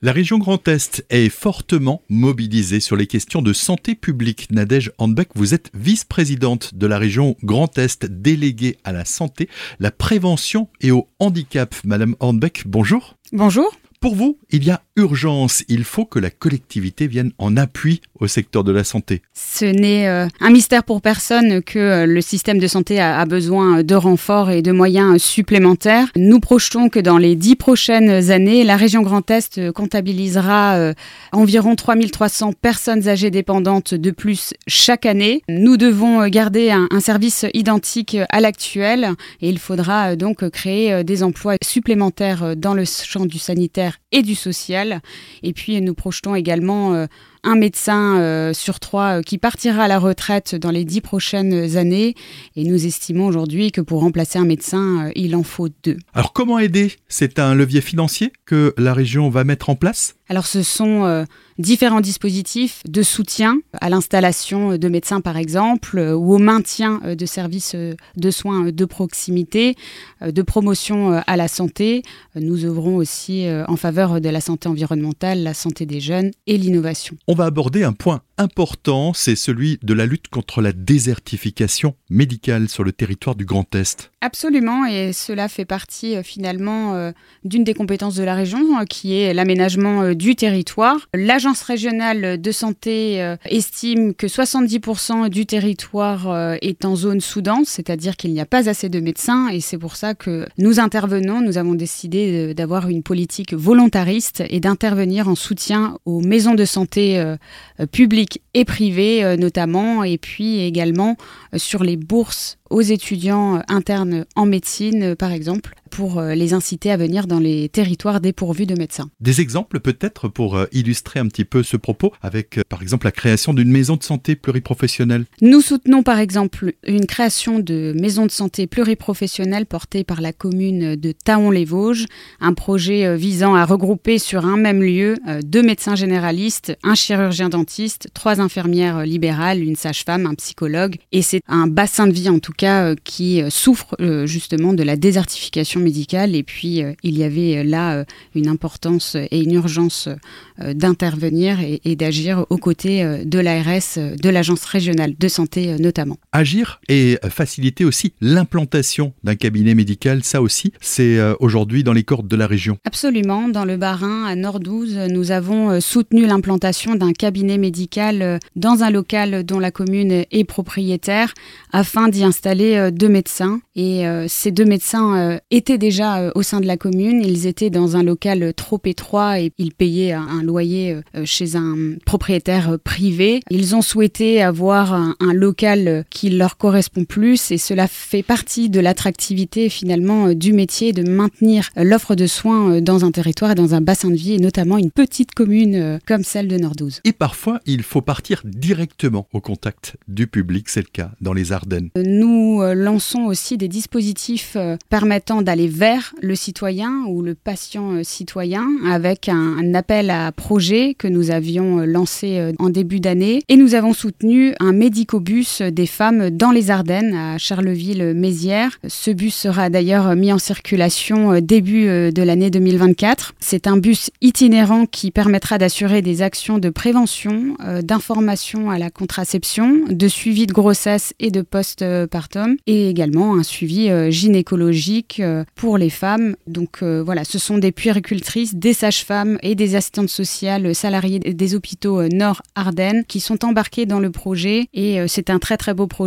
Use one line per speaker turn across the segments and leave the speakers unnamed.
La région Grand Est est fortement mobilisée sur les questions de santé publique. Nadège Handbeck, vous êtes vice-présidente de la région Grand Est, déléguée à la santé, la prévention et au handicap. Madame Handbeck, bonjour.
Bonjour.
Pour vous, il y a urgence. Il faut que la collectivité vienne en appui au secteur de la santé.
Ce n'est euh, un mystère pour personne que euh, le système de santé a, besoin de renforts et de moyens supplémentaires. Nous projetons que dans les dix prochaines années, la région Grand Est comptabilisera euh, environ 3300 personnes âgées dépendantes de plus chaque année. Nous devons garder un, un service identique à l'actuel et il faudra donc créer des emplois supplémentaires dans le champ du sanitaire et du social. Et puis nous projetons également euh, un médecin euh, sur trois euh, qui partira à la retraite dans les dix prochaines années. Et nous estimons aujourd'hui que pour remplacer un médecin, il en faut deux.
Alors comment aider? C'est un levier financier que la région va mettre en place?
Alors ce sont différents dispositifs de soutien à l'installation de médecins par exemple, ou au maintien de services de soins de proximité, de promotion à la santé. Nous œuvrons aussi en faveur de la santé environnementale, la santé des jeunes et l'innovation.
Va aborder un point important, c'est celui de la lutte contre la désertification médicale sur le territoire du Grand Est.
Absolument, et cela fait partie euh, finalement euh, d'une des compétences de la région, euh, qui est l'aménagement du territoire. L'Agence régionale de santé estime que 70% du territoire est en zone sous-dense, c'est-à-dire qu'il n'y a pas assez de médecins, et c'est pour ça que nous intervenons, nous avons décidé d'avoir une politique volontariste et d'intervenir en soutien aux maisons de santé publiques et privées notamment, et puis également sur les bourses aux étudiants internes en médecine, par exemple, pour euh, les inciter à venir dans les territoires dépourvus de médecins.
Des exemples peut-être pour euh, illustrer un petit peu ce propos avec euh, par exemple la création d'une maison de santé pluriprofessionnelle
Nous soutenons par exemple une création de maison de santé pluriprofessionnelle portée par la commune de Taon-les-Vosges, un projet visant à regrouper sur un même lieu deux médecins généralistes, un chirurgien dentiste, trois infirmières libérales, une sage-femme, un psychologue et c'est un bassin de vie en tout cas qui souffre justement de la désertification médicale. Et puis, euh, il y avait euh, là euh, une importance et une urgence d'intervenir et, d'agir aux côtés de l'ARS, de l'Agence régionale de santé notamment.
Agir et faciliter aussi l'implantation d'un cabinet médical, ça aussi, c'est aujourd'hui dans les cordes de la région.
Absolument. Dans le Bas-Rhin, à Nord-12, nous avons soutenu l'implantation d'un cabinet médical dans un local dont la commune est propriétaire afin d'y installer deux médecins. Et ces deux médecins étaient déjà euh, au sein de la commune. Ils étaient dans un local euh, trop étroit et ils payaient un, loyer euh, chez un propriétaire privé. Ils ont souhaité avoir un, local qui leur correspond plus et cela fait partie de l'attractivité finalement du métier de maintenir l'offre de soins dans un territoire et dans un bassin de vie et notamment une petite commune comme celle de Nordouze.
Et parfois, il faut partir directement au contact du public, c'est le cas dans les Ardennes.
Nous lançons aussi des dispositifs permettant d'aller vers le citoyen ou le patient euh, citoyen avec un, appel à projet que nous avions euh, lancé euh, en début d'année. Et nous avons soutenu un médicobus des femmes dans les Ardennes, à Charleville-Mézières. Ce bus sera d'ailleurs mis en circulation début de l'année 2024. C'est un bus itinérant qui permettra d'assurer des actions de prévention, d'information à la contraception, de suivi de grossesse et de post-partum, et également un suivi gynécologique pour les femmes. Donc euh, voilà, ce sont des puéricultrices, des sages-femmes et des assistantes sociales salariées des hôpitaux euh, Nord-Ardennes qui sont embarquées dans le projet et euh, c'est un très très beau projet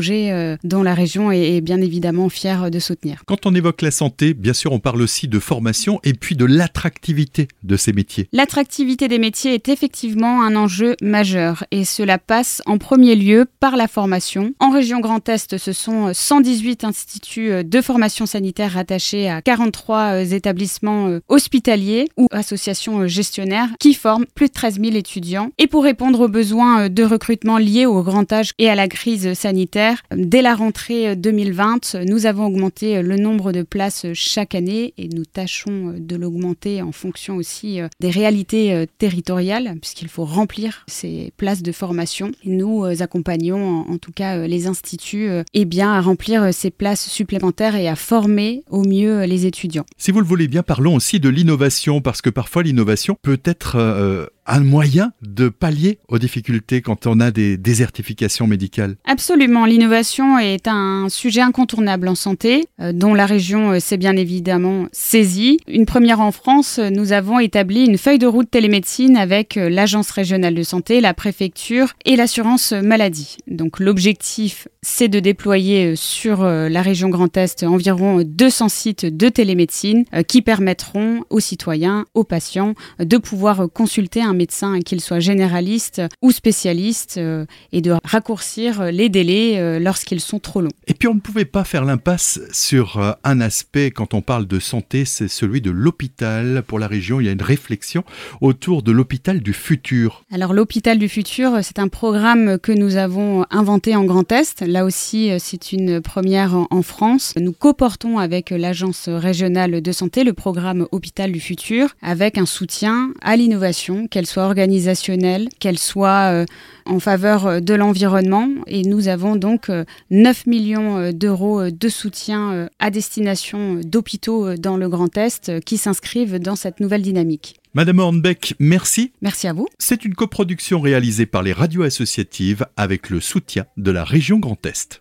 dont la région est, bien évidemment fière de soutenir.
Quand on évoque la santé, bien sûr on parle aussi de formation et puis de l'attractivité de ces métiers.
L'attractivité des métiers est effectivement un enjeu majeur et cela passe en premier lieu par la formation. En région Grand Est, ce sont 118 instituts de formation sanitaire rattachés à 43 euh, établissements euh, hospitaliers ou associations euh, gestionnaires qui forment plus de 13 000 étudiants. Et pour répondre aux besoins de recrutement liés au grand âge et à la crise sanitaire, dès la rentrée 2020, nous avons augmenté le nombre de places chaque année et nous tâchons de l'augmenter en fonction aussi des réalités territoriales puisqu'il faut remplir ces places de formation. nous accompagnons en tout cas les instituts bien à remplir ces places supplémentaires et à former au mieux les étudiants.
Si vous le voulez bien, parlons aussi de l'innovation, parce que parfois l'innovation peut être euh, un moyen de pallier aux difficultés quand on a des désertifications médicales
Absolument, l'innovation est un sujet incontournable en santé, euh, dont la région euh, s'est bien évidemment saisie. Une première en France, nous avons établi une feuille de route télémédecine avec euh, l'Agence régionale de santé, la préfecture et l'assurance maladie. Donc l'objectif, c'est de déployer sur la région Grand Est environ 200 sites de télémédecine qui permettront aux citoyens, aux patients, de pouvoir consulter un médecin, qu'il soit généraliste ou spécialiste, euh, et de raccourcir les délais euh, lorsqu'ils sont trop longs.
Et puis on ne pouvait pas faire l'impasse sur euh, un aspect quand on parle de santé, c'est celui de l'hôpital. Pour la région, il y a une réflexion autour de l'hôpital du futur.
Alors l'hôpital du futur, c'est un programme que nous avons inventé en Grand Est. Là aussi, c'est une première en France. Nous coportons avec l'Agence régionale de santé le programme Hôpital du futur avec un soutien à l'innovation, qu'elle soit organisationnelle, qu'elle soit euh, en faveur euh, de l'environnement. Et nous avons donc 9 euh, millions d'euros de soutien à destination d'hôpitaux dans le Grand Est qui s'inscrivent dans cette nouvelle dynamique.
Madame Hornbeck, merci.
Merci à vous.
C'est une coproduction réalisée par les radios associatives avec le soutien de la région Grand Est.